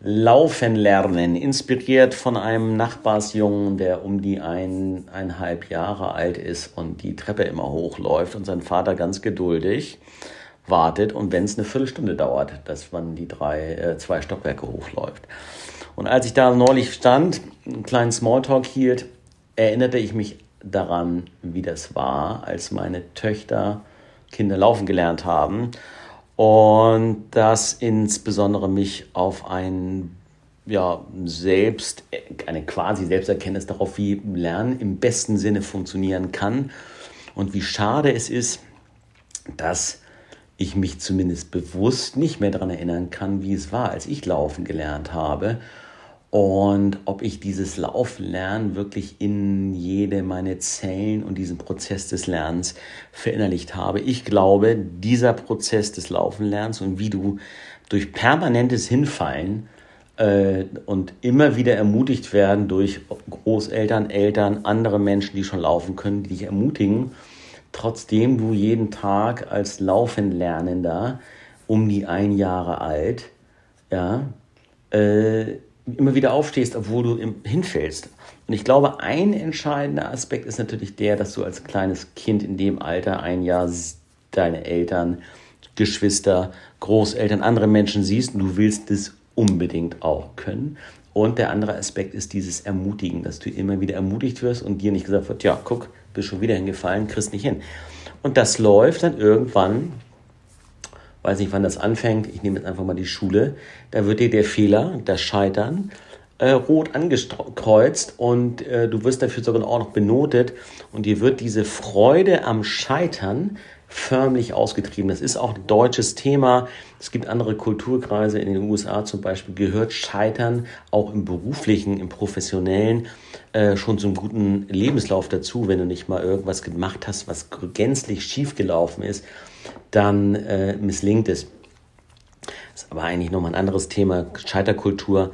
Laufen lernen, inspiriert von einem Nachbarsjungen, der um die eineinhalb Jahre alt ist und die Treppe immer hochläuft und sein Vater ganz geduldig wartet und wenn es eine Viertelstunde dauert, dass man die drei, äh, zwei Stockwerke hochläuft. Und als ich da neulich stand, einen kleinen Smalltalk hielt, erinnerte ich mich daran, wie das war, als meine Töchter Kinder laufen gelernt haben und das insbesondere mich auf ein ja, selbst, eine quasi Selbsterkenntnis darauf, wie Lernen im besten Sinne funktionieren kann. Und wie schade es ist, dass ich mich zumindest bewusst nicht mehr daran erinnern kann, wie es war, als ich laufen gelernt habe und ob ich dieses Lauflernen wirklich in jede meine Zellen und diesen Prozess des Lernens verinnerlicht habe. Ich glaube, dieser Prozess des Laufenlernens und wie du durch permanentes Hinfallen äh, und immer wieder ermutigt werden durch Großeltern, Eltern, andere Menschen, die schon laufen können, die dich ermutigen, trotzdem du jeden Tag als Laufenlernender um die ein Jahre alt, ja, äh, immer wieder aufstehst, obwohl du hinfällst. Und ich glaube, ein entscheidender Aspekt ist natürlich der, dass du als kleines Kind in dem Alter ein Jahr deine Eltern, Geschwister, Großeltern, andere Menschen siehst und du willst es unbedingt auch können. Und der andere Aspekt ist dieses Ermutigen, dass du immer wieder ermutigt wirst und dir nicht gesagt wird, ja, guck, bist schon wieder hingefallen, kriegst nicht hin. Und das läuft dann irgendwann weiß nicht, wann das anfängt, ich nehme jetzt einfach mal die Schule, da wird dir der Fehler, das Scheitern, äh, rot angekreuzt und äh, du wirst dafür sogar auch noch benotet. Und dir wird diese Freude am Scheitern förmlich ausgetrieben. Das ist auch ein deutsches Thema. Es gibt andere Kulturkreise in den USA zum Beispiel, gehört Scheitern auch im beruflichen, im professionellen äh, schon zum guten Lebenslauf dazu, wenn du nicht mal irgendwas gemacht hast, was gänzlich schief gelaufen ist dann äh, misslingt es. Das ist aber eigentlich nochmal ein anderes Thema, Scheiterkultur.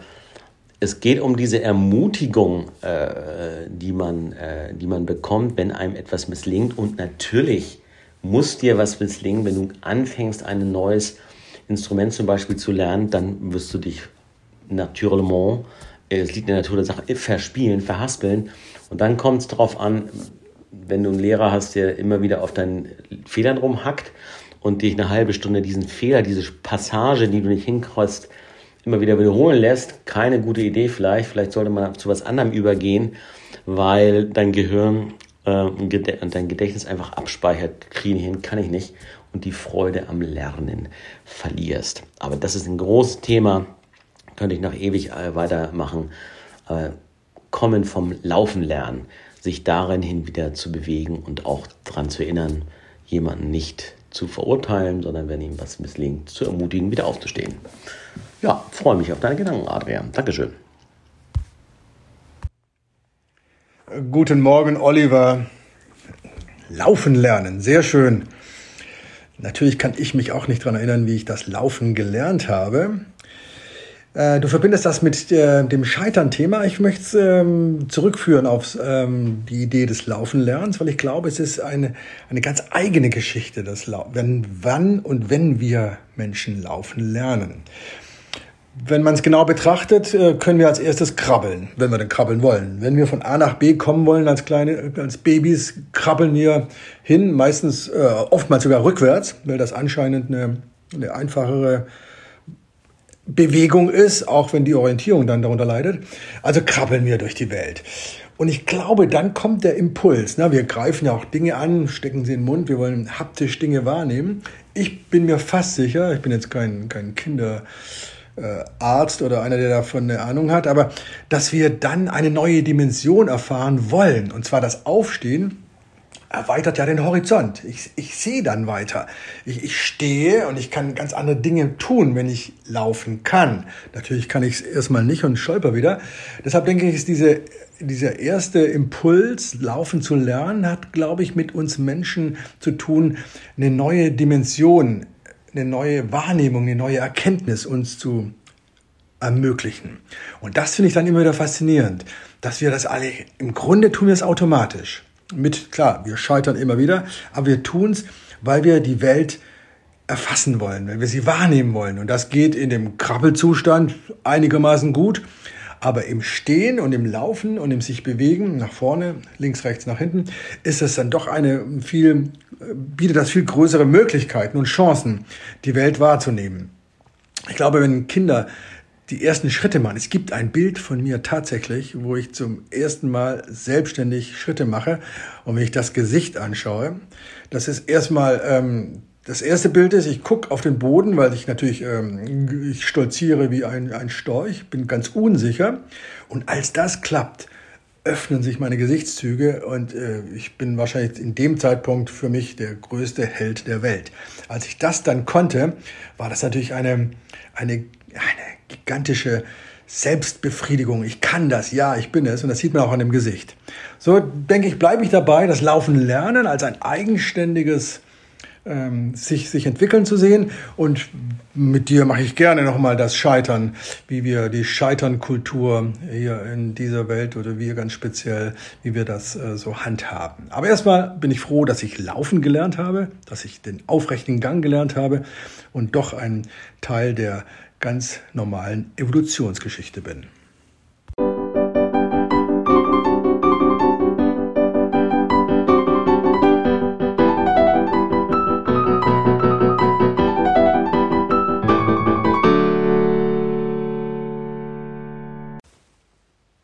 Es geht um diese Ermutigung, äh, die, man, äh, die man bekommt, wenn einem etwas misslingt. Und natürlich muss dir was misslingen, wenn du anfängst, ein neues Instrument zum Beispiel zu lernen, dann wirst du dich naturellement, äh, es liegt in der Natur der Sache, verspielen, verhaspeln. Und dann kommt es darauf an, wenn du einen Lehrer hast, der immer wieder auf deinen Fehlern rumhackt und dich eine halbe Stunde diesen Fehler, diese Passage, die du nicht hinkreust, immer wieder wiederholen lässt, keine gute Idee vielleicht. Vielleicht sollte man zu was anderem übergehen, weil dein Gehirn und dein Gedächtnis einfach abspeichert, kriegen hin, kann ich nicht und die Freude am Lernen verlierst. Aber das ist ein großes Thema, könnte ich noch ewig äh, weitermachen. Kommen vom Laufen lernen, sich darin hin wieder zu bewegen und auch daran zu erinnern, jemanden nicht zu verurteilen, sondern wenn ihm was misslingt, zu ermutigen, wieder aufzustehen. Ja, freue mich auf deine Gedanken, Adrian. Dankeschön. Guten Morgen, Oliver. Laufen lernen, sehr schön. Natürlich kann ich mich auch nicht daran erinnern, wie ich das Laufen gelernt habe. Äh, du verbindest das mit äh, dem Scheitern-Thema. Ich möchte es ähm, zurückführen auf ähm, die Idee des Laufenlernens, weil ich glaube, es ist eine, eine ganz eigene Geschichte, das wenn, wann und wenn wir Menschen laufen lernen. Wenn man es genau betrachtet, äh, können wir als erstes krabbeln, wenn wir denn krabbeln wollen. Wenn wir von A nach B kommen wollen als kleine, als Babys, krabbeln wir hin, meistens, äh, oftmals sogar rückwärts, weil das anscheinend eine, eine einfachere Bewegung ist, auch wenn die Orientierung dann darunter leidet. Also krabbeln wir durch die Welt. Und ich glaube, dann kommt der Impuls. Na, wir greifen ja auch Dinge an, stecken sie in den Mund, wir wollen haptisch Dinge wahrnehmen. Ich bin mir fast sicher, ich bin jetzt kein, kein Kinder, äh, Arzt oder einer, der davon eine Ahnung hat, aber dass wir dann eine neue Dimension erfahren wollen. Und zwar das Aufstehen erweitert ja den Horizont. Ich, ich sehe dann weiter. Ich, ich stehe und ich kann ganz andere Dinge tun, wenn ich laufen kann. Natürlich kann ich es erstmal nicht und stolper wieder. Deshalb denke ich, ist diese, dieser erste Impuls, laufen zu lernen, hat, glaube ich, mit uns Menschen zu tun, eine neue Dimension, eine neue Wahrnehmung, eine neue Erkenntnis uns zu ermöglichen. Und das finde ich dann immer wieder faszinierend, dass wir das alle, im Grunde tun wir es automatisch mit, klar, wir scheitern immer wieder, aber wir tun es, weil wir die Welt erfassen wollen, weil wir sie wahrnehmen wollen. Und das geht in dem Krabbelzustand einigermaßen gut, aber im Stehen und im Laufen und im sich bewegen, nach vorne, links, rechts, nach hinten, ist es dann doch eine viel, bietet das viel größere Möglichkeiten und Chancen, die Welt wahrzunehmen. Ich glaube, wenn Kinder die ersten Schritte machen. Es gibt ein Bild von mir tatsächlich, wo ich zum ersten Mal selbstständig Schritte mache. Und wenn ich das Gesicht anschaue, das ist erstmal, ähm, das erste Bild ist, ich gucke auf den Boden, weil ich natürlich, ähm, ich stolziere wie ein, ein Storch, bin ganz unsicher. Und als das klappt, öffnen sich meine Gesichtszüge und äh, ich bin wahrscheinlich in dem Zeitpunkt für mich der größte Held der Welt. Als ich das dann konnte, war das natürlich eine, eine, eine gigantische Selbstbefriedigung. Ich kann das, ja, ich bin es. Und das sieht man auch an dem Gesicht. So denke ich, bleibe ich dabei, das Laufen lernen als ein eigenständiges ähm, sich, sich entwickeln zu sehen. Und mit dir mache ich gerne nochmal das Scheitern, wie wir die Scheiternkultur hier in dieser Welt oder wir ganz speziell, wie wir das äh, so handhaben. Aber erstmal bin ich froh, dass ich laufen gelernt habe, dass ich den aufrechten Gang gelernt habe und doch ein Teil der ganz normalen Evolutionsgeschichte bin.